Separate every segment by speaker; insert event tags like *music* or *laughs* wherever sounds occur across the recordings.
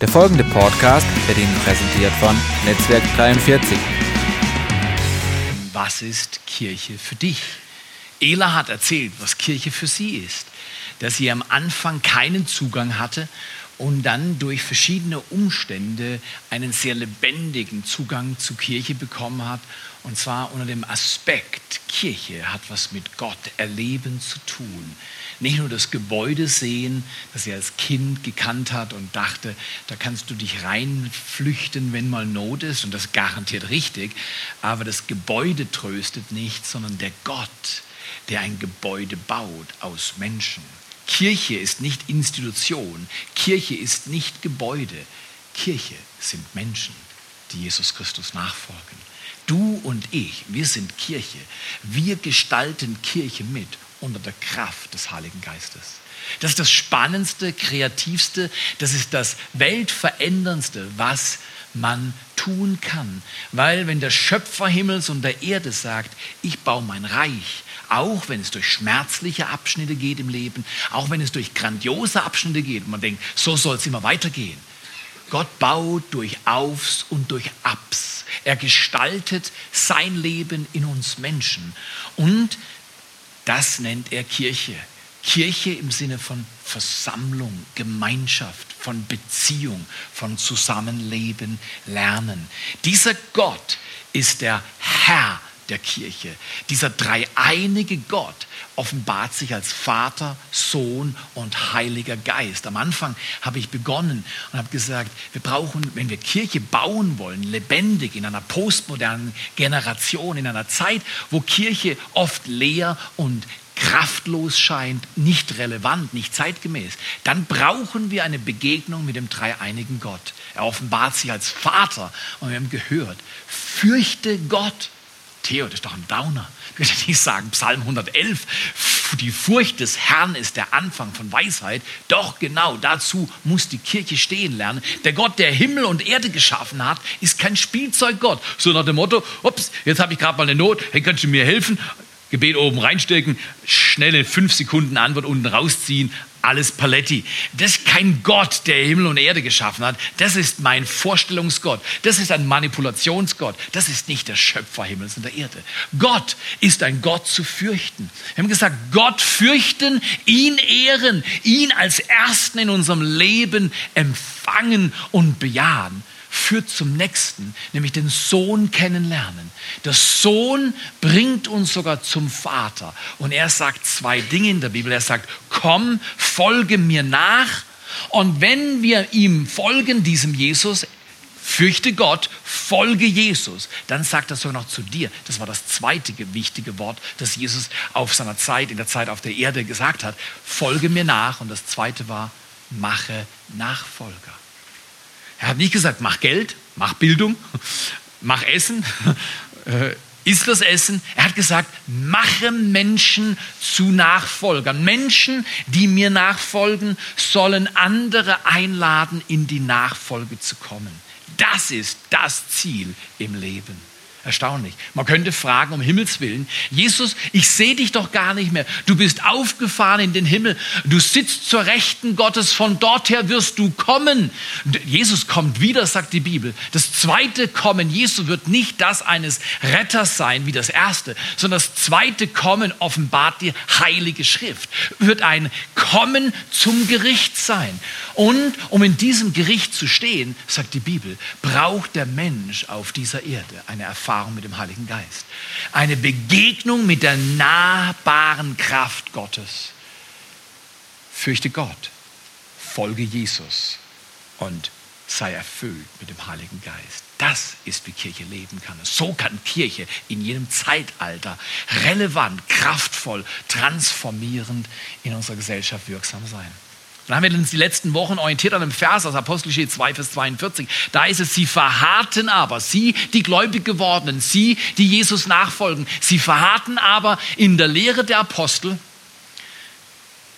Speaker 1: Der folgende Podcast wird Ihnen präsentiert von Netzwerk 43.
Speaker 2: Was ist Kirche für dich? Ela hat erzählt, was Kirche für sie ist. Dass sie am Anfang keinen Zugang hatte und dann durch verschiedene Umstände einen sehr lebendigen Zugang zur Kirche bekommen hat. Und zwar unter dem Aspekt, Kirche hat was mit Gott erleben zu tun. Nicht nur das Gebäude sehen, das sie als Kind gekannt hat und dachte, da kannst du dich reinflüchten, wenn mal Not ist, und das garantiert richtig, aber das Gebäude tröstet nicht, sondern der Gott, der ein Gebäude baut aus Menschen. Kirche ist nicht Institution, Kirche ist nicht Gebäude, Kirche sind Menschen, die Jesus Christus nachfolgen. Du und ich, wir sind Kirche. Wir gestalten Kirche mit unter der Kraft des Heiligen Geistes. Das ist das Spannendste, Kreativste, das ist das Weltveränderndste, was man tun kann. Weil wenn der Schöpfer Himmels und der Erde sagt, ich baue mein Reich, auch wenn es durch schmerzliche Abschnitte geht im Leben, auch wenn es durch grandiose Abschnitte geht und man denkt, so soll es immer weitergehen. Gott baut durch Aufs und durch Abs. Er gestaltet sein Leben in uns Menschen. Und das nennt er Kirche. Kirche im Sinne von Versammlung, Gemeinschaft, von Beziehung, von Zusammenleben, Lernen. Dieser Gott ist der Herr der Kirche. Dieser dreieinige Gott offenbart sich als Vater, Sohn und Heiliger Geist. Am Anfang habe ich begonnen und habe gesagt, wir brauchen, wenn wir Kirche bauen wollen, lebendig in einer postmodernen Generation, in einer Zeit, wo Kirche oft leer und kraftlos scheint, nicht relevant, nicht zeitgemäß, dann brauchen wir eine Begegnung mit dem dreieinigen Gott. Er offenbart sich als Vater und wir haben gehört, fürchte Gott Theo, das ist doch ein Downer. Ich würde nicht sagen, Psalm 111, die Furcht des Herrn ist der Anfang von Weisheit. Doch genau dazu muss die Kirche stehen lernen. Der Gott, der Himmel und Erde geschaffen hat, ist kein Spielzeuggott. So nach dem Motto, ups, jetzt habe ich gerade mal eine Not, hey, kannst du mir helfen? Gebet oben reinstecken, schnelle fünf Sekunden Antwort unten rausziehen, alles Paletti. Das ist kein Gott, der Himmel und Erde geschaffen hat. Das ist mein Vorstellungsgott. Das ist ein Manipulationsgott. Das ist nicht der Schöpfer Himmels und der Erde. Gott ist ein Gott zu fürchten. Wir haben gesagt, Gott fürchten, ihn ehren, ihn als Ersten in unserem Leben empfangen und bejahen führt zum nächsten, nämlich den Sohn kennenlernen. Der Sohn bringt uns sogar zum Vater. Und er sagt zwei Dinge in der Bibel. Er sagt, komm, folge mir nach. Und wenn wir ihm folgen, diesem Jesus, fürchte Gott, folge Jesus, dann sagt er sogar noch zu dir. Das war das zweite wichtige Wort, das Jesus auf seiner Zeit, in der Zeit auf der Erde gesagt hat. Folge mir nach. Und das zweite war, mache Nachfolger. Er hat nicht gesagt, mach Geld, mach Bildung, *laughs* mach Essen, *laughs* äh, isst das Essen. Er hat gesagt, mache Menschen zu Nachfolgern. Menschen, die mir nachfolgen, sollen andere einladen, in die Nachfolge zu kommen. Das ist das Ziel im Leben. Erstaunlich. Man könnte fragen, um Himmels Willen, Jesus, ich sehe dich doch gar nicht mehr. Du bist aufgefahren in den Himmel. Du sitzt zur Rechten Gottes. Von dort her wirst du kommen. Jesus kommt wieder, sagt die Bibel. Das zweite Kommen Jesu wird nicht das eines Retters sein wie das erste, sondern das zweite Kommen offenbart die Heilige Schrift. Wird ein Kommen zum Gericht sein. Und um in diesem Gericht zu stehen, sagt die Bibel, braucht der Mensch auf dieser Erde eine Erfahrung Erfahrung mit dem Heiligen Geist. Eine Begegnung mit der nahbaren Kraft Gottes. Fürchte Gott, folge Jesus und sei erfüllt mit dem Heiligen Geist. Das ist, wie Kirche leben kann. So kann Kirche in jedem Zeitalter relevant, kraftvoll, transformierend in unserer Gesellschaft wirksam sein. Dann haben wir uns die letzten Wochen orientiert an einem Vers aus Apostelgeschichte 2, Vers 42. Da ist es, sie verharrten aber, sie, die gläubig gewordenen, sie, die Jesus nachfolgen, sie verharrten aber in der Lehre der Apostel,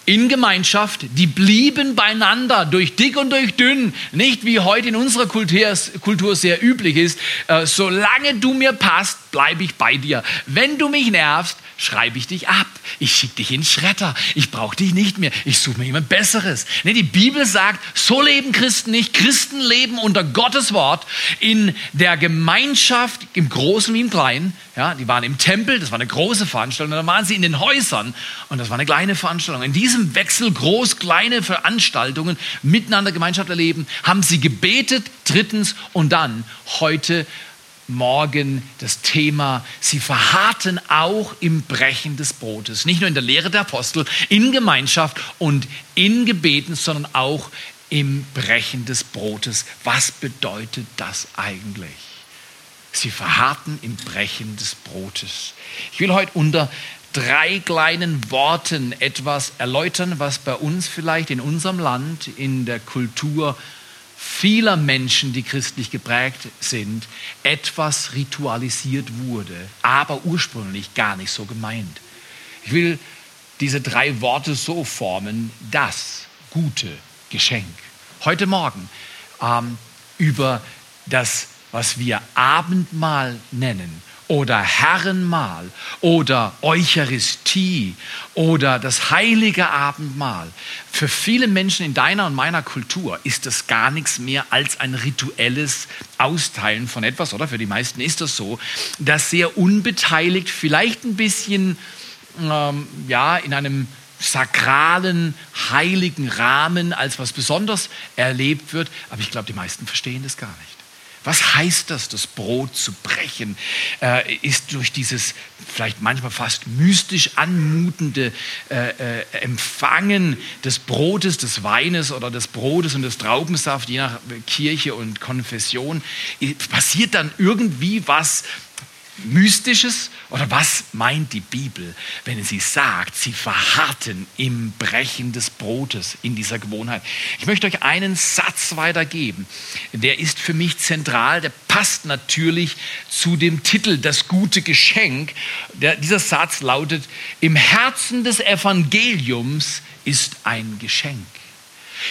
Speaker 2: in Gemeinschaft, die blieben beieinander durch dick und durch dünn, nicht wie heute in unserer Kultur, Kultur sehr üblich ist, äh, solange du mir passt, bleibe ich bei dir. Wenn du mich nervst, schreibe ich dich ab. Ich schicke dich in Schretter. Ich brauche dich nicht mehr. Ich suche mir jemand Besseres. Nee, die Bibel sagt, so leben Christen nicht. Christen leben unter Gottes Wort in der Gemeinschaft, im Großen wie im Kleinen. Ja, die waren im Tempel, das war eine große Veranstaltung. Dann waren sie in den Häusern und das war eine kleine Veranstaltung. In diesem Wechsel groß, kleine Veranstaltungen miteinander Gemeinschaft erleben, haben sie gebetet, drittens und dann heute morgen das Thema, sie verharrten auch im Brechen des Brotes. Nicht nur in der Lehre der Apostel, in Gemeinschaft und in Gebeten, sondern auch im Brechen des Brotes. Was bedeutet das eigentlich? Sie verharrten im Brechen des Brotes. Ich will heute unter drei kleinen Worten etwas erläutern, was bei uns vielleicht in unserem Land, in der Kultur vieler Menschen, die christlich geprägt sind, etwas ritualisiert wurde, aber ursprünglich gar nicht so gemeint. Ich will diese drei Worte so formen, das gute Geschenk. Heute Morgen ähm, über das, was wir Abendmahl nennen, oder Herrenmahl oder Eucharistie oder das heilige Abendmahl. Für viele Menschen in deiner und meiner Kultur ist das gar nichts mehr als ein rituelles Austeilen von etwas, oder? Für die meisten ist das so, das sehr unbeteiligt, vielleicht ein bisschen, ähm, ja, in einem sakralen, heiligen Rahmen als was Besonderes erlebt wird. Aber ich glaube, die meisten verstehen das gar nicht. Was heißt das, das Brot zu brechen? Äh, ist durch dieses vielleicht manchmal fast mystisch anmutende äh, äh, Empfangen des Brotes, des Weines oder des Brotes und des Traubensaft, je nach Kirche und Konfession, passiert dann irgendwie was Mystisches? Oder was meint die Bibel, wenn sie sagt, sie verharrten im Brechen des Brotes in dieser Gewohnheit? Ich möchte euch einen Satz weitergeben. Der ist für mich zentral. Der passt natürlich zu dem Titel Das gute Geschenk. Der, dieser Satz lautet, im Herzen des Evangeliums ist ein Geschenk.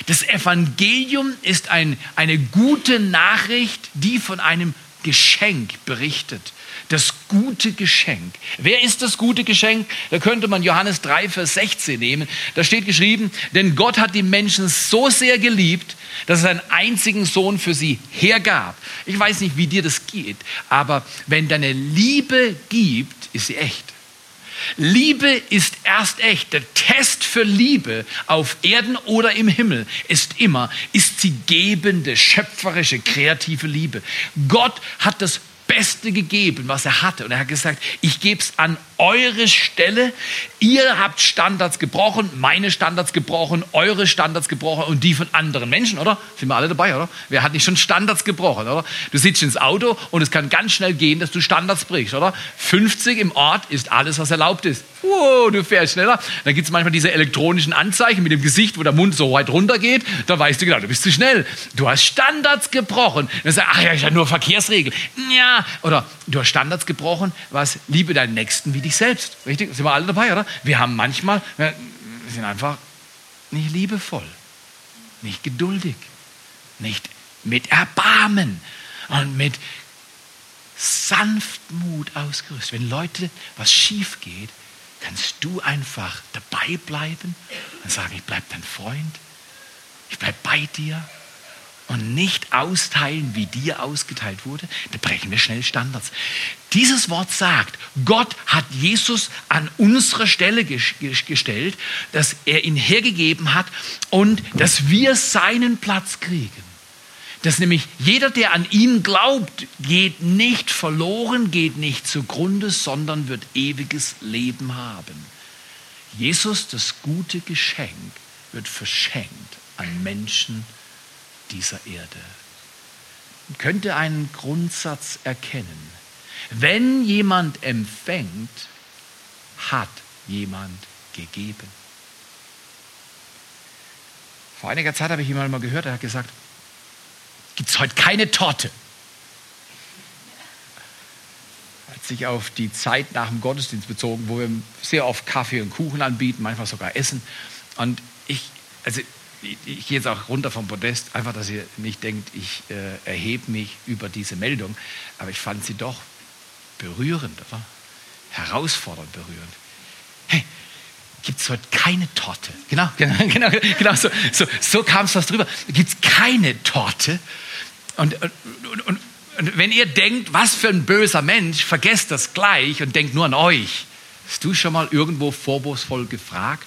Speaker 2: Das Evangelium ist ein, eine gute Nachricht, die von einem Geschenk berichtet das gute Geschenk. Wer ist das gute Geschenk? Da könnte man Johannes 3, Vers 16 nehmen. Da steht geschrieben, denn Gott hat die Menschen so sehr geliebt, dass er seinen einzigen Sohn für sie hergab. Ich weiß nicht, wie dir das geht, aber wenn deine Liebe gibt, ist sie echt. Liebe ist erst echt. Der Test für Liebe auf Erden oder im Himmel ist immer, ist sie gebende, schöpferische, kreative Liebe. Gott hat das Beste gegeben, was er hatte. Und er hat gesagt, ich gebe es an eure Stelle. Ihr habt Standards gebrochen, meine Standards gebrochen, eure Standards gebrochen und die von anderen Menschen, oder? Sind wir alle dabei, oder? Wer hat nicht schon Standards gebrochen, oder? Du sitzt ins Auto und es kann ganz schnell gehen, dass du Standards brichst, oder? 50 im Ort ist alles, was erlaubt ist. Wow, du fährst schneller. Dann gibt es manchmal diese elektronischen Anzeichen mit dem Gesicht, wo der Mund so weit runter geht. Da weißt du genau, du bist zu schnell. Du hast Standards gebrochen. Dann sagst du, ach ja, ich habe nur Verkehrsregeln. Ja, oder du hast Standards gebrochen, was liebe deinen Nächsten wie dich selbst. Richtig? Sind wir alle dabei, oder? Wir haben manchmal, wir sind einfach nicht liebevoll, nicht geduldig, nicht mit Erbarmen und mit Sanftmut ausgerüstet. Wenn Leute was schief geht, kannst du einfach dabei bleiben und sagen, ich bleibe dein Freund, ich bleibe bei dir und nicht austeilen, wie dir ausgeteilt wurde, da brechen wir schnell Standards. Dieses Wort sagt, Gott hat Jesus an unsere Stelle gestellt, dass er ihn hergegeben hat und dass wir seinen Platz kriegen. Dass nämlich jeder, der an ihn glaubt, geht nicht verloren, geht nicht zugrunde, sondern wird ewiges Leben haben. Jesus, das gute Geschenk, wird verschenkt an Menschen, dieser Erde. Man könnte einen Grundsatz erkennen. Wenn jemand empfängt, hat jemand gegeben. Vor einiger Zeit habe ich jemanden mal gehört, er hat gesagt, gibt es heute keine Torte. Hat sich auf die Zeit nach dem Gottesdienst bezogen, wo wir sehr oft Kaffee und Kuchen anbieten, manchmal sogar Essen. Und ich, also ich, gehe jetzt auch runter vom Podest, einfach, dass ihr nicht denkt, ich äh, erhebe mich über diese Meldung, aber ich fand sie doch berührend, oder? herausfordernd berührend. Hey, gibt es heute keine Torte? Genau, *laughs* genau, genau, genau so, so, so kam es was drüber. Gibt es keine Torte? Und, und, und, und wenn ihr denkt, was für ein böser Mensch, vergesst das gleich und denkt nur an euch. Hast du schon mal irgendwo vorwurfsvoll gefragt?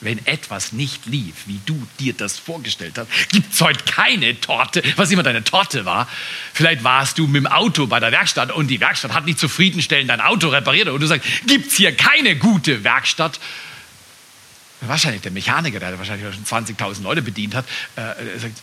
Speaker 2: Wenn etwas nicht lief, wie du dir das vorgestellt hast, gibt es heute keine Torte, was immer deine Torte war. Vielleicht warst du mit dem Auto bei der Werkstatt und die Werkstatt hat nicht zufriedenstellend dein Auto repariert und du sagst, gibt es hier keine gute Werkstatt? Wahrscheinlich der Mechaniker, der wahrscheinlich schon 20.000 Leute bedient hat, äh, sagt,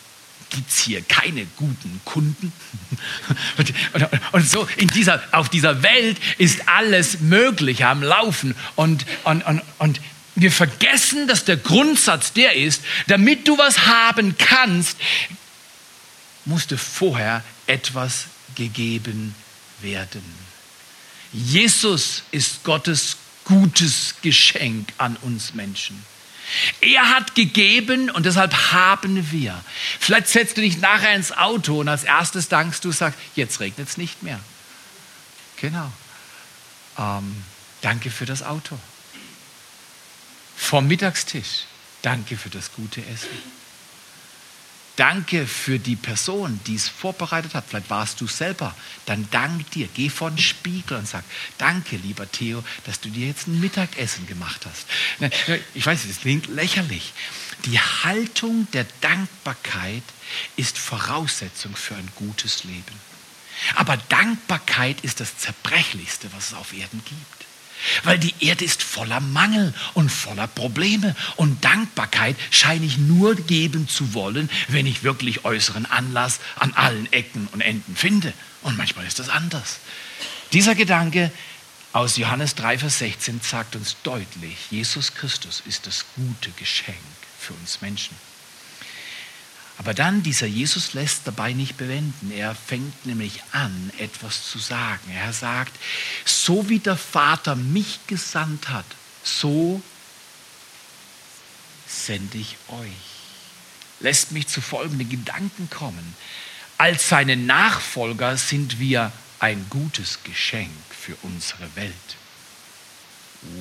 Speaker 2: gibt es hier keine guten Kunden? *laughs* Und, und, und, so in dieser, auf dieser Welt ist alles Mögliche am Laufen. Und, und, und, und wir vergessen, dass der Grundsatz der ist, damit du was haben kannst, musste vorher etwas gegeben werden. Jesus ist Gottes gutes Geschenk an uns Menschen. Er hat gegeben und deshalb haben wir. Vielleicht setzt du dich nachher ins Auto und als erstes dankst du, sagst, jetzt regnet es nicht mehr. Genau. Ähm, danke für das Auto vom Mittagstisch. Danke für das gute Essen. Danke für die Person, die es vorbereitet hat. Vielleicht warst du selber. Dann dank dir. Geh vor den Spiegel und sag, danke, lieber Theo, dass du dir jetzt ein Mittagessen gemacht hast. Ich weiß, es klingt lächerlich. Die Haltung der Dankbarkeit ist Voraussetzung für ein gutes Leben. Aber Dankbarkeit ist das Zerbrechlichste, was es auf Erden gibt. Weil die Erde ist voller Mangel und voller Probleme. Und Dankbarkeit scheine ich nur geben zu wollen, wenn ich wirklich äußeren Anlass an allen Ecken und Enden finde. Und manchmal ist das anders. Dieser Gedanke aus Johannes 3, Vers 16 sagt uns deutlich, Jesus Christus ist das gute Geschenk für uns Menschen. Aber dann, dieser Jesus lässt dabei nicht bewenden. Er fängt nämlich an, etwas zu sagen. Er sagt, so wie der Vater mich gesandt hat, so sende ich euch. Lässt mich zu folgenden Gedanken kommen. Als seine Nachfolger sind wir ein gutes Geschenk für unsere Welt.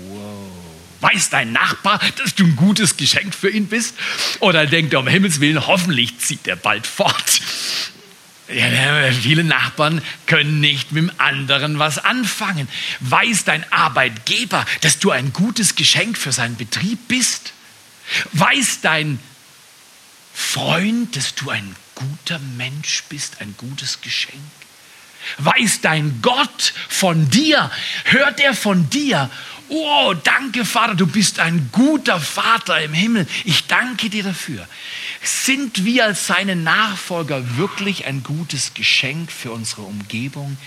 Speaker 2: Wow. Weiß dein Nachbar, dass du ein gutes Geschenk für ihn bist? Oder denkt er um Himmels Willen, hoffentlich zieht er bald fort? Ja, viele Nachbarn können nicht mit dem anderen was anfangen. Weiß dein Arbeitgeber, dass du ein gutes Geschenk für seinen Betrieb bist? Weiß dein Freund, dass du ein guter Mensch bist, ein gutes Geschenk? Weiß dein Gott von dir? Hört er von dir? Oh, danke Vater, du bist ein guter Vater im Himmel. Ich danke dir dafür. Sind wir als seine Nachfolger wirklich ein gutes Geschenk für unsere Umgebung?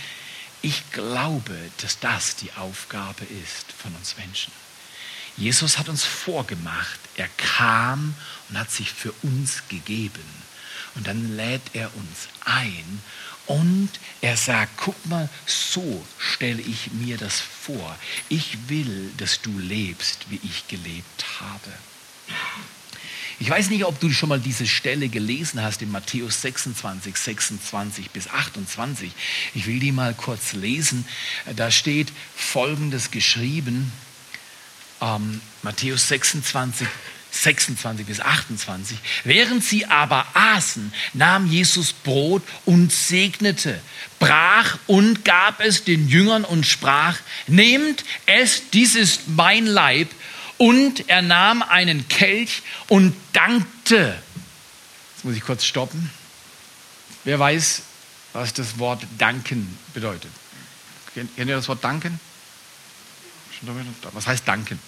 Speaker 2: Ich glaube, dass das die Aufgabe ist von uns Menschen. Jesus hat uns vorgemacht, er kam und hat sich für uns gegeben. Und dann lädt er uns ein und er sagt, guck mal, so stelle ich mir das vor. Ich will, dass du lebst, wie ich gelebt habe. Ich weiß nicht, ob du schon mal diese Stelle gelesen hast in Matthäus 26, 26 bis 28. Ich will die mal kurz lesen. Da steht Folgendes geschrieben. Ähm, Matthäus 26, 26 bis 28. Während sie aber aßen, nahm Jesus Brot und segnete, brach und gab es den Jüngern und sprach, nehmt es, dies ist mein Leib. Und er nahm einen Kelch und dankte. Jetzt muss ich kurz stoppen. Wer weiß, was das Wort danken bedeutet? Kennt ihr das Wort danken? Was heißt danken?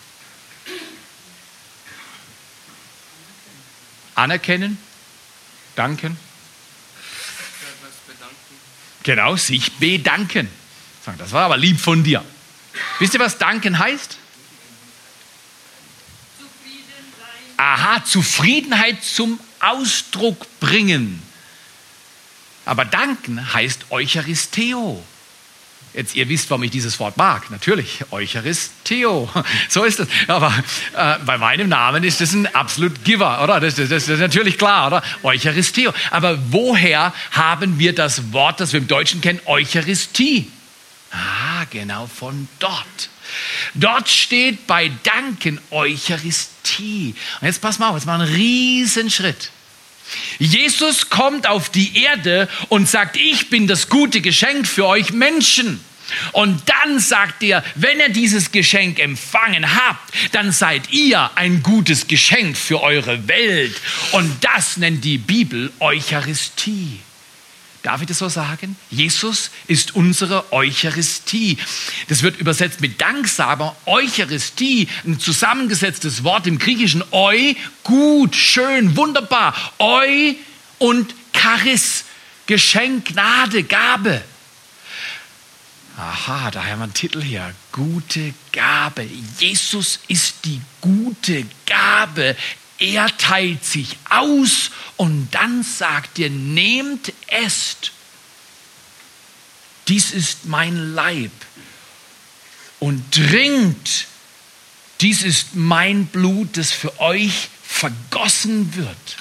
Speaker 2: Anerkennen, danken. Genau, sich bedanken. Das war aber lieb von dir. Wisst ihr, was danken heißt? Aha, Zufriedenheit zum Ausdruck bringen. Aber danken heißt Eucharisteo. Jetzt, ihr wisst, warum ich dieses Wort mag. Natürlich, Eucharisteo. *laughs* So ist es. Aber äh, bei meinem Namen ist das ein absolut Giver, oder? Das, das, das ist natürlich klar, oder? Eucharisteo. Aber woher haben wir das Wort, das wir im Deutschen kennen, Eucharistie? Ah, genau von dort. Dort steht bei Danken Eucharistie. Und jetzt pass mal auf, jetzt mal einen Riesenschritt. Jesus kommt auf die Erde und sagt, ich bin das gute Geschenk für euch Menschen. Und dann sagt er, wenn ihr dieses Geschenk empfangen habt, dann seid ihr ein gutes Geschenk für eure Welt. Und das nennt die Bibel Eucharistie. Darf ich das so sagen? Jesus ist unsere Eucharistie. Das wird übersetzt mit Danksager. Eucharistie, ein zusammengesetztes Wort im Griechischen. Eu, gut, schön, wunderbar. Eu und Charis, Geschenk, Gnade, Gabe. Aha, da haben wir einen Titel hier. Gute Gabe. Jesus ist die gute Gabe. Er teilt sich aus und dann sagt er, nehmt, esst. Dies ist mein Leib. Und trinkt. Dies ist mein Blut, das für euch vergossen wird.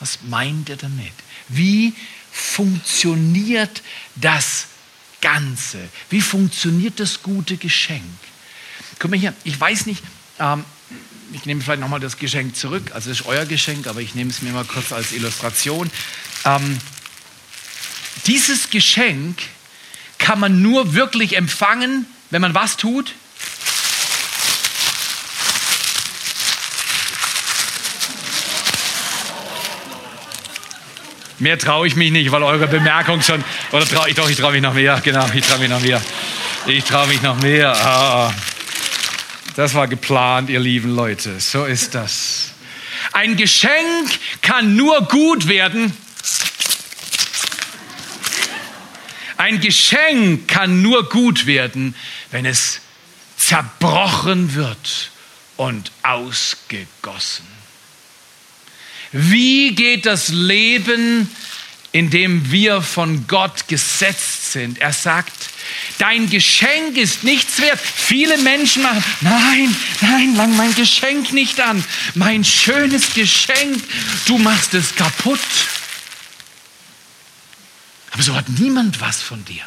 Speaker 2: Was meint er damit? Wie funktioniert das Ganze? Wie funktioniert das gute Geschenk? Guck mal hier, ich weiß nicht, ähm, ich nehme vielleicht nochmal das Geschenk zurück. Also es ist euer Geschenk, aber ich nehme es mir mal kurz als Illustration. Ähm, dieses Geschenk kann man nur wirklich empfangen, wenn man was tut? Mehr traue ich mich nicht, weil eure Bemerkung schon. Oder trau ich doch, ich traue mich noch mehr. Genau, ich traue mich noch mehr. Ich traue mich noch mehr. Ah. Das war geplant, ihr lieben Leute. So ist das. Ein Geschenk kann nur gut werden. Ein Geschenk kann nur gut werden, wenn es zerbrochen wird und ausgegossen. Wie geht das Leben, in dem wir von Gott gesetzt sind? Er sagt, Dein Geschenk ist nichts wert. Viele Menschen machen, nein, nein, lang mein Geschenk nicht an. Mein schönes Geschenk, du machst es kaputt. Aber so hat niemand was von dir.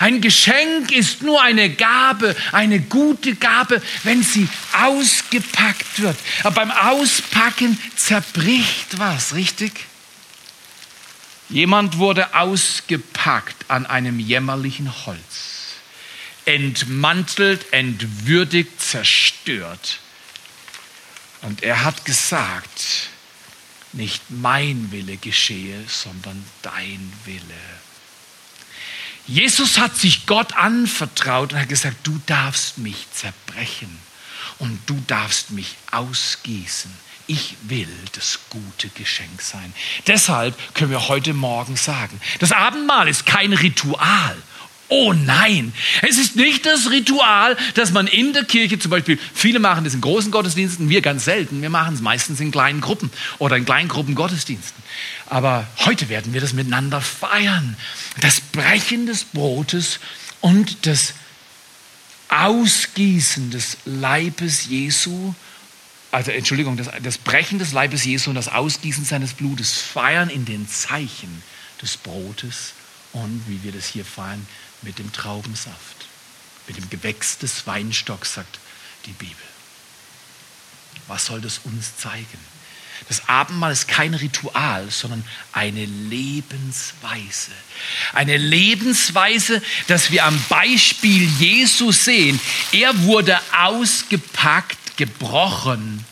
Speaker 2: Ein Geschenk ist nur eine Gabe, eine gute Gabe, wenn sie ausgepackt wird. Aber beim Auspacken zerbricht was, richtig? Jemand wurde ausgepackt an einem jämmerlichen Holz, entmantelt, entwürdigt, zerstört. Und er hat gesagt, nicht mein Wille geschehe, sondern dein Wille. Jesus hat sich Gott anvertraut und hat gesagt, du darfst mich zerbrechen und du darfst mich ausgießen ich will das gute Geschenk sein. Deshalb können wir heute Morgen sagen, das Abendmahl ist kein Ritual. Oh nein, es ist nicht das Ritual, dass man in der Kirche zum Beispiel, viele machen das in großen Gottesdiensten, wir ganz selten, wir machen es meistens in kleinen Gruppen oder in kleinen Gruppen Gottesdiensten. Aber heute werden wir das miteinander feiern. Das Brechen des Brotes und das Ausgießen des Leibes Jesu also Entschuldigung, das, das Brechen des Leibes Jesu und das Ausgießen seines Blutes feiern in den Zeichen des Brotes und wie wir das hier feiern mit dem Traubensaft, mit dem Gewächs des Weinstocks, sagt die Bibel. Was soll das uns zeigen? Das Abendmahl ist kein Ritual, sondern eine Lebensweise. Eine Lebensweise, dass wir am Beispiel Jesu sehen. Er wurde ausgepackt gebrochen,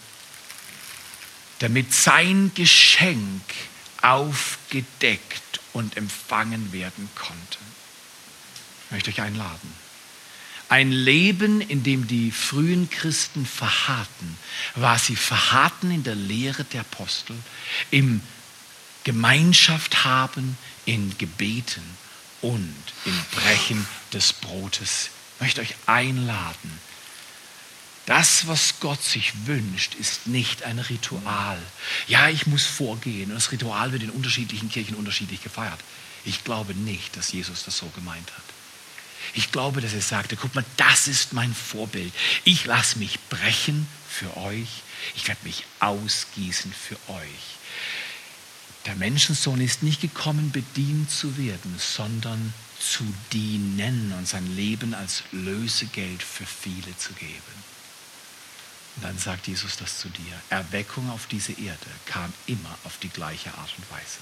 Speaker 2: damit sein Geschenk aufgedeckt und empfangen werden konnte. Ich möchte euch einladen. Ein Leben, in dem die frühen Christen verharrten, war sie verharrten in der Lehre der Apostel, im Gemeinschaft haben, in Gebeten und im Brechen des Brotes. Ich möchte euch einladen, das, was Gott sich wünscht, ist nicht ein Ritual. Ja, ich muss vorgehen. das Ritual wird in unterschiedlichen Kirchen unterschiedlich gefeiert. Ich glaube nicht, dass Jesus das so gemeint hat. Ich glaube, dass er sagte, guck mal, das ist mein Vorbild. Ich lasse mich brechen für euch. Ich werde mich ausgießen für euch. Der Menschensohn ist nicht gekommen, bedient zu werden, sondern zu dienen und sein Leben als Lösegeld für viele zu geben. Und dann sagt Jesus das zu dir. Erweckung auf diese Erde kam immer auf die gleiche Art und Weise.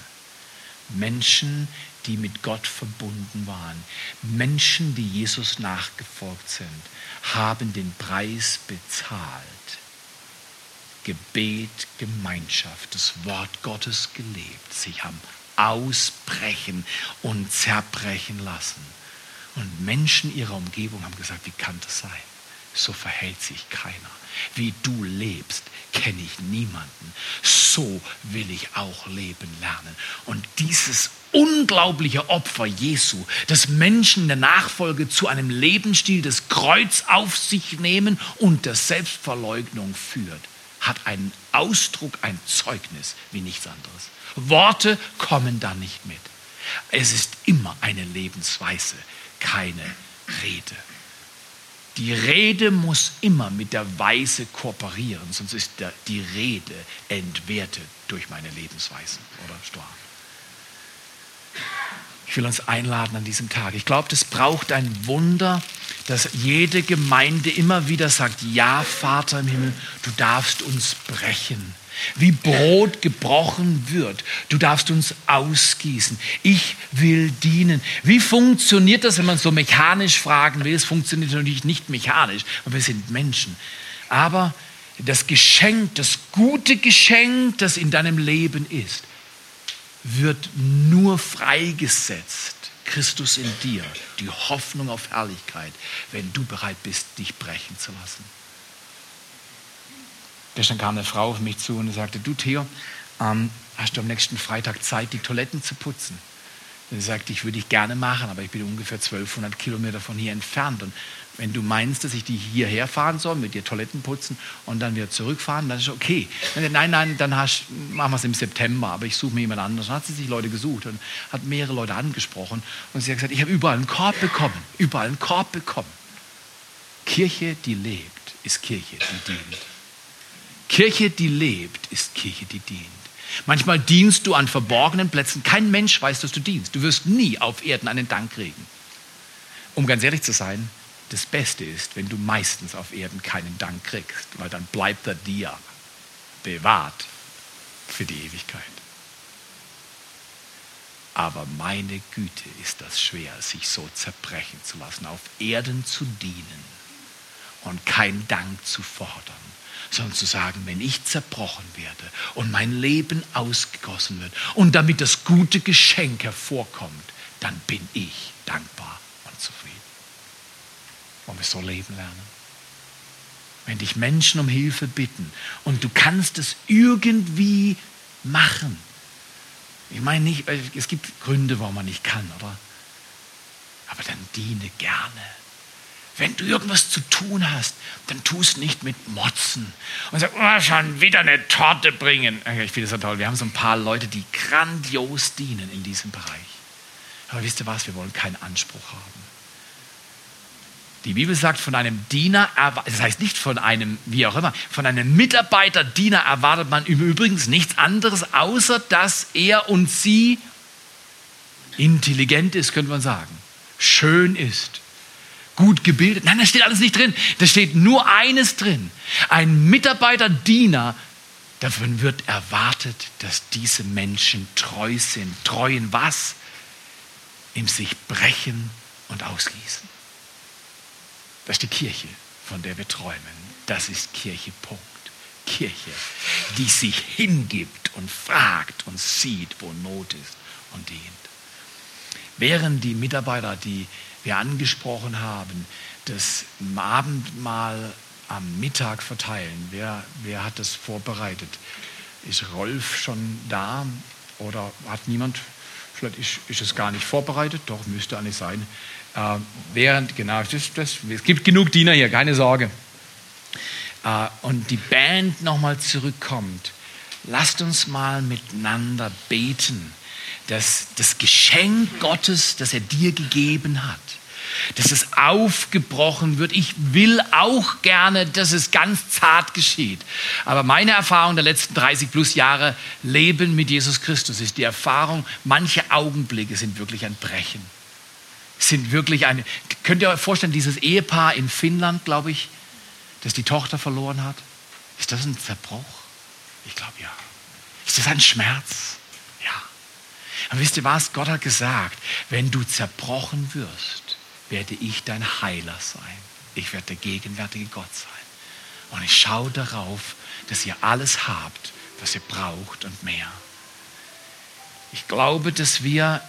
Speaker 2: Menschen, die mit Gott verbunden waren, Menschen, die Jesus nachgefolgt sind, haben den Preis bezahlt. Gebet, Gemeinschaft, das Wort Gottes gelebt. Sie haben ausbrechen und zerbrechen lassen. Und Menschen ihrer Umgebung haben gesagt, wie kann das sein? So verhält sich keiner. Wie du lebst, kenne ich niemanden. So will ich auch leben lernen. Und dieses unglaubliche Opfer Jesu, das Menschen der Nachfolge zu einem Lebensstil des Kreuz auf sich nehmen und der Selbstverleugnung führt, hat einen Ausdruck, ein Zeugnis wie nichts anderes. Worte kommen da nicht mit. Es ist immer eine Lebensweise, keine Rede. Die Rede muss immer mit der Weise kooperieren, sonst ist die Rede entwertet durch meine Lebensweise oder Storm. Ich will uns einladen an diesem Tag. Ich glaube, es braucht ein Wunder, dass jede Gemeinde immer wieder sagt, ja, Vater im Himmel, du darfst uns brechen wie Brot gebrochen wird. Du darfst uns ausgießen. Ich will dienen. Wie funktioniert das, wenn man so mechanisch fragen will? Es funktioniert natürlich nicht mechanisch, weil wir sind Menschen. Aber das Geschenk, das gute Geschenk, das in deinem Leben ist, wird nur freigesetzt. Christus in dir, die Hoffnung auf Herrlichkeit, wenn du bereit bist, dich brechen zu lassen. Gestern kam eine Frau auf mich zu und sagte, du Theo, ähm, hast du am nächsten Freitag Zeit, die Toiletten zu putzen? Und sie sagte, ich würde ich gerne machen, aber ich bin ungefähr 1200 Kilometer von hier entfernt. Und wenn du meinst, dass ich die hierher fahren soll, mit dir Toiletten putzen und dann wieder zurückfahren, dann ist okay. Nein, nein, dann hast, machen wir es im September, aber ich suche mir jemand anderes. Dann hat sie sich Leute gesucht und hat mehrere Leute angesprochen. Und sie hat gesagt, ich habe überall einen Korb bekommen, überall einen Korb bekommen. Kirche, die lebt, ist Kirche, die dient. Kirche, die lebt, ist Kirche, die dient. Manchmal dienst du an verborgenen Plätzen. Kein Mensch weiß, dass du dienst. Du wirst nie auf Erden einen Dank kriegen. Um ganz ehrlich zu sein, das Beste ist, wenn du meistens auf Erden keinen Dank kriegst, weil dann bleibt er dir bewahrt für die Ewigkeit. Aber meine Güte ist das schwer, sich so zerbrechen zu lassen, auf Erden zu dienen und keinen Dank zu fordern sondern zu sagen, wenn ich zerbrochen werde und mein Leben ausgegossen wird und damit das gute Geschenk hervorkommt, dann bin ich dankbar und zufrieden. Wollen wir so leben lernen? Wenn dich Menschen um Hilfe bitten und du kannst es irgendwie machen. Ich meine nicht, es gibt Gründe, warum man nicht kann, oder? Aber dann diene gerne wenn du irgendwas zu tun hast, dann tu es nicht mit Motzen und sag, oh, schon wieder eine Torte bringen. Ich finde das so toll. Wir haben so ein paar Leute, die grandios dienen in diesem Bereich. Aber wisst ihr was? Wir wollen keinen Anspruch haben. Die Bibel sagt, von einem Diener, das heißt nicht von einem, wie auch immer, von einem Mitarbeiter, Diener erwartet man übrigens nichts anderes, außer dass er und sie intelligent ist, könnte man sagen, schön ist, gut gebildet. Nein, da steht alles nicht drin. Da steht nur eines drin. Ein Mitarbeiter, Diener, davon wird erwartet, dass diese Menschen treu sind. Treu in was? Im sich brechen und ausgießen. Das ist die Kirche, von der wir träumen. Das ist Kirche, Punkt. Kirche, die sich hingibt und fragt und sieht, wo Not ist und dient. Während die Mitarbeiter, die wir angesprochen haben, das Abendmahl am Mittag verteilen. Wer, wer hat das vorbereitet? Ist Rolf schon da oder hat niemand? Vielleicht ist, ist es gar nicht vorbereitet, doch müsste eigentlich sein. Äh, während, genau, das, das, es gibt genug Diener hier, keine Sorge. Äh, und die Band nochmal zurückkommt. Lasst uns mal miteinander beten dass das Geschenk Gottes, das er dir gegeben hat, dass es aufgebrochen wird. Ich will auch gerne, dass es ganz zart geschieht. Aber meine Erfahrung der letzten 30 plus Jahre Leben mit Jesus Christus ist die Erfahrung, manche Augenblicke sind wirklich ein Brechen. Sind wirklich eine, könnt ihr euch vorstellen, dieses Ehepaar in Finnland, glaube ich, das die Tochter verloren hat? Ist das ein Zerbruch? Ich glaube ja. Ist das ein Schmerz? Ja. Und wisst ihr was? Gott hat gesagt, wenn du zerbrochen wirst, werde ich dein Heiler sein. Ich werde der gegenwärtige Gott sein. Und ich schaue darauf, dass ihr alles habt, was ihr braucht und mehr. Ich glaube, dass wir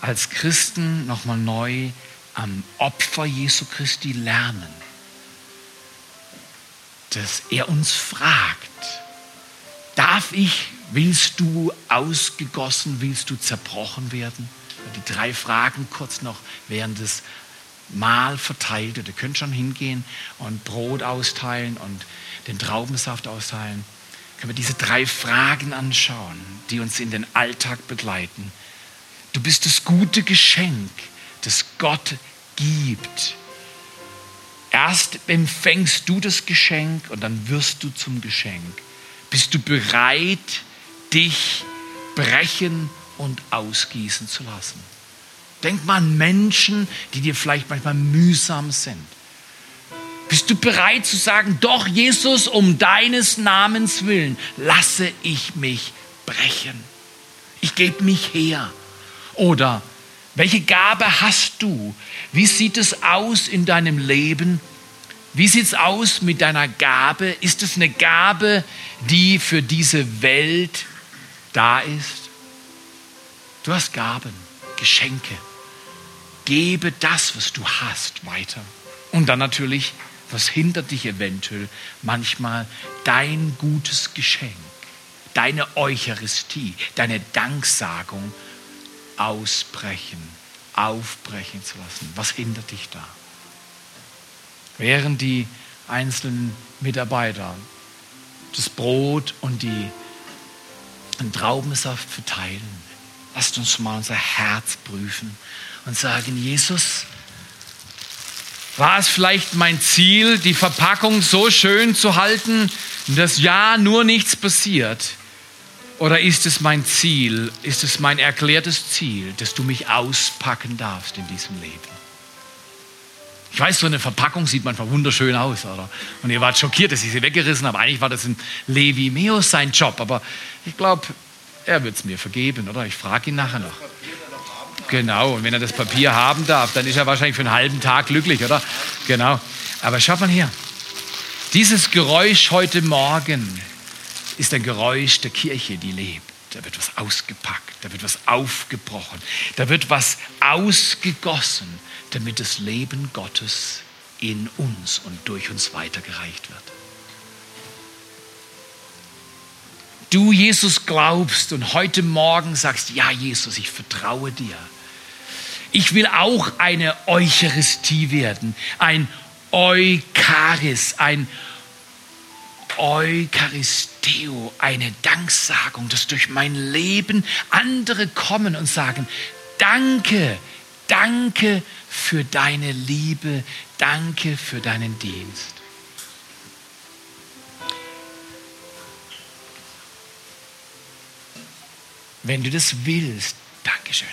Speaker 2: als Christen nochmal neu am Opfer Jesu Christi lernen. Dass er uns fragt, darf ich, willst du ausgegossen, willst du zerbrochen werden? Die drei Fragen kurz noch während des Mahl verteilt. Ihr könnt schon hingehen und Brot austeilen und den Traubensaft austeilen. Können wir diese drei Fragen anschauen, die uns in den Alltag begleiten. Du bist das gute Geschenk, das Gott gibt. Erst empfängst du das Geschenk und dann wirst du zum Geschenk. Bist du bereit, dich brechen und ausgießen zu lassen? Denk mal an Menschen, die dir vielleicht manchmal mühsam sind. Bist du bereit zu sagen, doch Jesus, um deines Namens willen, lasse ich mich brechen. Ich gebe mich her. Oder welche Gabe hast du? Wie sieht es aus in deinem Leben? Wie sieht es aus mit deiner Gabe? Ist es eine Gabe, die für diese Welt da ist? Du hast Gaben, Geschenke gebe das, was du hast, weiter. Und dann natürlich, was hindert dich eventuell manchmal, dein gutes Geschenk, deine Eucharistie, deine Danksagung ausbrechen, aufbrechen zu lassen. Was hindert dich da? Während die einzelnen Mitarbeiter das Brot und die den Traubensaft verteilen, lasst uns mal unser Herz prüfen und sagen, Jesus, war es vielleicht mein Ziel, die Verpackung so schön zu halten, dass ja nur nichts passiert? Oder ist es mein Ziel, ist es mein erklärtes Ziel, dass du mich auspacken darfst in diesem Leben? Ich weiß, so eine Verpackung sieht manchmal wunderschön aus, oder? Und ihr wart schockiert, dass ich sie weggerissen habe. Eigentlich war das ein Levi Meos sein Job, aber ich glaube, er wird es mir vergeben, oder? Ich frage ihn nachher noch. Genau, und wenn er das Papier haben darf, dann ist er wahrscheinlich für einen halben Tag glücklich, oder? Genau. Aber schaut mal hier. Dieses Geräusch heute Morgen ist ein Geräusch der Kirche, die lebt. Da wird was ausgepackt, da wird was aufgebrochen, da wird was ausgegossen, damit das Leben Gottes in uns und durch uns weitergereicht wird. Du Jesus glaubst und heute Morgen sagst, ja Jesus, ich vertraue dir ich will auch eine Eucharistie werden, ein Eucharis, ein Eucharisteo, eine Danksagung, dass durch mein Leben andere kommen und sagen, danke, danke für deine Liebe, danke für deinen Dienst. Wenn du das willst, Dankeschön.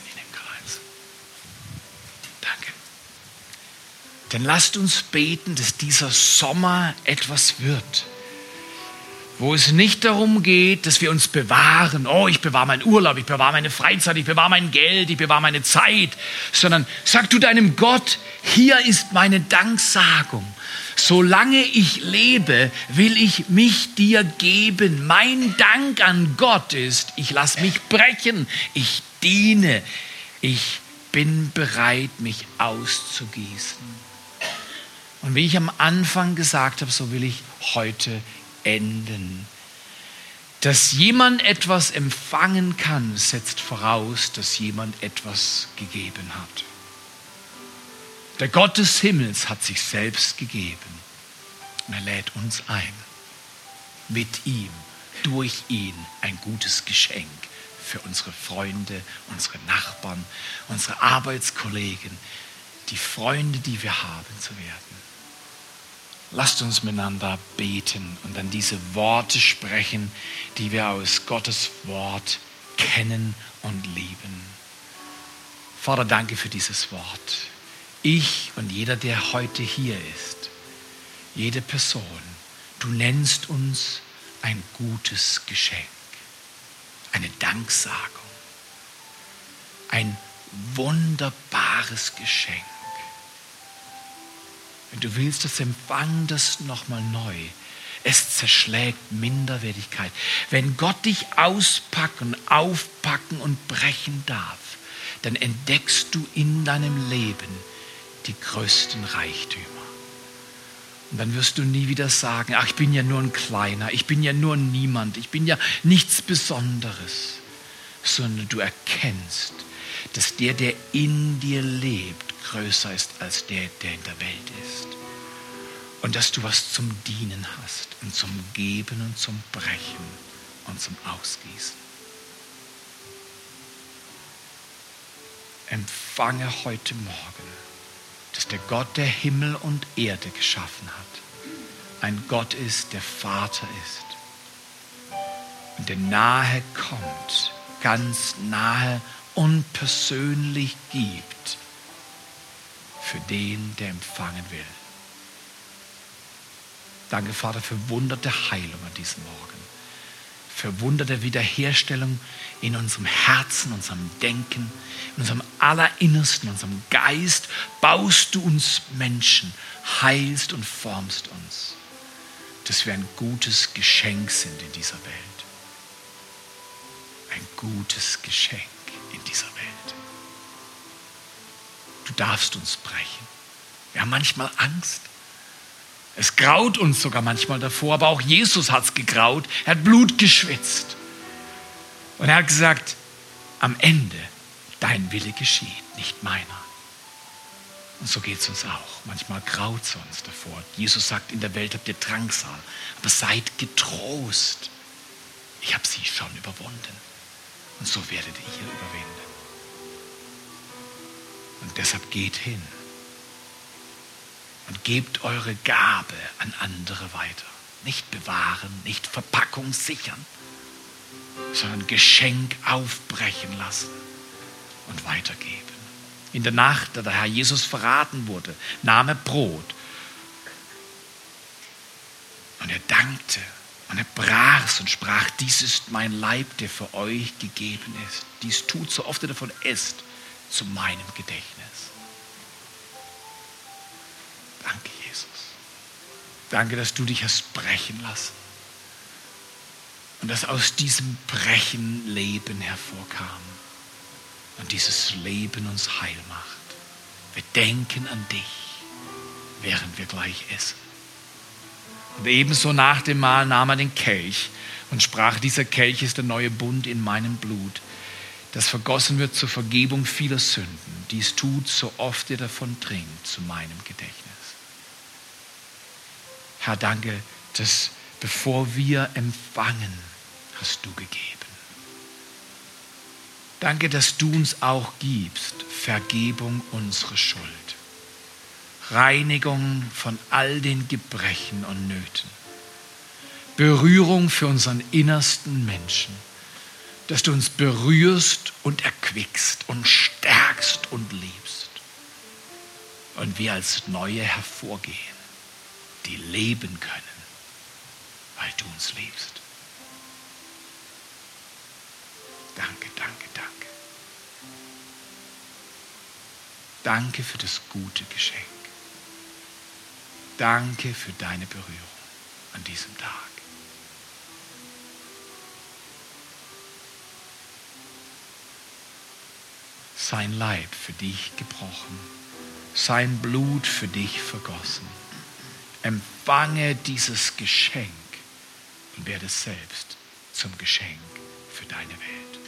Speaker 2: Denn lasst uns beten, dass dieser Sommer etwas wird, wo es nicht darum geht, dass wir uns bewahren, oh, ich bewahre meinen Urlaub, ich bewahre meine Freizeit, ich bewahre mein Geld, ich bewahre meine Zeit, sondern sag du deinem Gott, hier ist meine Danksagung. Solange ich lebe, will ich mich dir geben. Mein Dank an Gott ist, ich lasse mich brechen, ich diene, ich bin bereit, mich auszugießen. Und wie ich am Anfang gesagt habe, so will ich heute enden. Dass jemand etwas empfangen kann, setzt voraus, dass jemand etwas gegeben hat. Der Gott des Himmels hat sich selbst gegeben. Und er lädt uns ein, mit ihm, durch ihn ein gutes Geschenk für unsere Freunde, unsere Nachbarn, unsere Arbeitskollegen, die Freunde, die wir haben, zu werden. Lasst uns miteinander beten und dann diese Worte sprechen, die wir aus Gottes Wort kennen und lieben. Vater, danke für dieses Wort. Ich und jeder, der heute hier ist, jede Person, du nennst uns ein gutes Geschenk, eine Danksagung, ein wunderbares Geschenk. Wenn du willst, das empfang das nochmal neu. Es zerschlägt Minderwertigkeit. Wenn Gott dich auspacken, aufpacken und brechen darf, dann entdeckst du in deinem Leben die größten Reichtümer. Und dann wirst du nie wieder sagen, ach, ich bin ja nur ein Kleiner, ich bin ja nur niemand, ich bin ja nichts Besonderes, sondern du erkennst, dass der, der in dir lebt, größer ist als der, der in der Welt ist. Und dass du was zum Dienen hast und zum Geben und zum Brechen und zum Ausgießen. Empfange heute Morgen, dass der Gott, der Himmel und Erde geschaffen hat, ein Gott ist, der Vater ist und der nahe kommt, ganz nahe und persönlich gibt für den, der empfangen will. Danke, Vater, für wunderte Heilung an diesem Morgen. Für wunderte Wiederherstellung in unserem Herzen, unserem Denken, in unserem Allerinnersten, in unserem Geist. Baust du uns Menschen, heilst und formst uns, dass wir ein gutes Geschenk sind in dieser Welt. Ein gutes Geschenk in dieser Welt. Du darfst uns brechen. Wir haben manchmal Angst. Es graut uns sogar manchmal davor, aber auch Jesus hat es gegraut. Er hat Blut geschwitzt. Und er hat gesagt, am Ende, dein Wille geschieht, nicht meiner. Und so geht es uns auch. Manchmal graut es uns davor. Jesus sagt, in der Welt habt ihr Drangsal, aber seid getrost. Ich habe sie schon überwunden. Und so werdet ihr überwinden. Und deshalb geht hin und gebt eure Gabe an andere weiter. Nicht bewahren, nicht Verpackung sichern, sondern Geschenk aufbrechen lassen und weitergeben. In der Nacht, da der Herr Jesus verraten wurde, nahm er Brot und er dankte und er brach es und sprach, dies ist mein Leib, der für euch gegeben ist. Dies tut, so oft ihr davon esst, zu meinem Gedächtnis. Danke, dass du dich hast brechen lassen. Und dass aus diesem Brechen Leben hervorkam. Und dieses Leben uns heil macht. Wir denken an dich, während wir gleich essen. Und ebenso nach dem Mahl nahm er den Kelch und sprach, dieser Kelch ist der neue Bund in meinem Blut, das vergossen wird zur Vergebung vieler Sünden. Dies tut, so oft ihr davon trinkt, zu meinem Gedächtnis. Herr, danke, dass bevor wir empfangen, hast du gegeben. Danke, dass du uns auch gibst, Vergebung unserer Schuld, Reinigung von all den Gebrechen und Nöten, Berührung für unseren innersten Menschen, dass du uns berührst und erquickst und stärkst und liebst und wir als Neue hervorgehen die leben können, weil du uns liebst. Danke, danke, danke. Danke für das gute Geschenk. Danke für deine Berührung an diesem Tag. Sein Leib für dich gebrochen, sein Blut für dich vergossen Empfange dieses Geschenk und werde selbst zum Geschenk für deine Welt.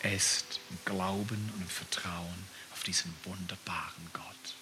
Speaker 2: Esst im Glauben und im Vertrauen auf diesen wunderbaren Gott.